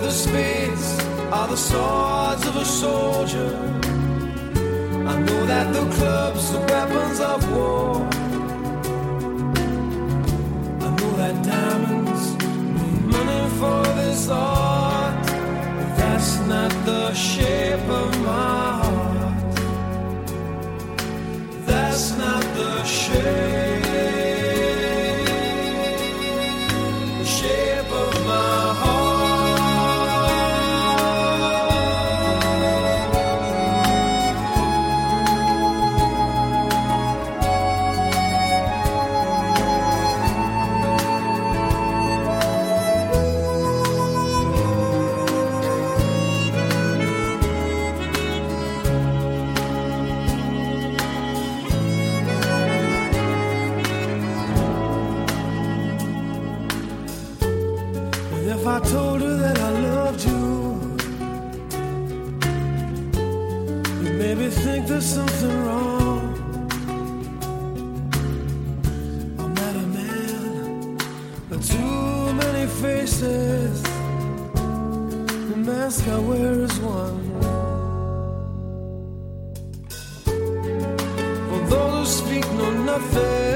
The spades are the swords of a soldier. I know that the clubs are weapons of war. I know that diamonds need money for this art, but that's not the shape of my if I told her that I loved you, you maybe think there's something wrong. I'm not a man, but too many faces. The mask I wear is one. For those who speak know nothing.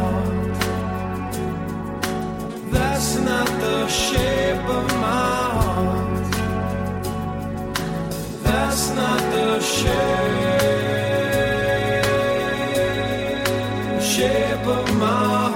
shape of my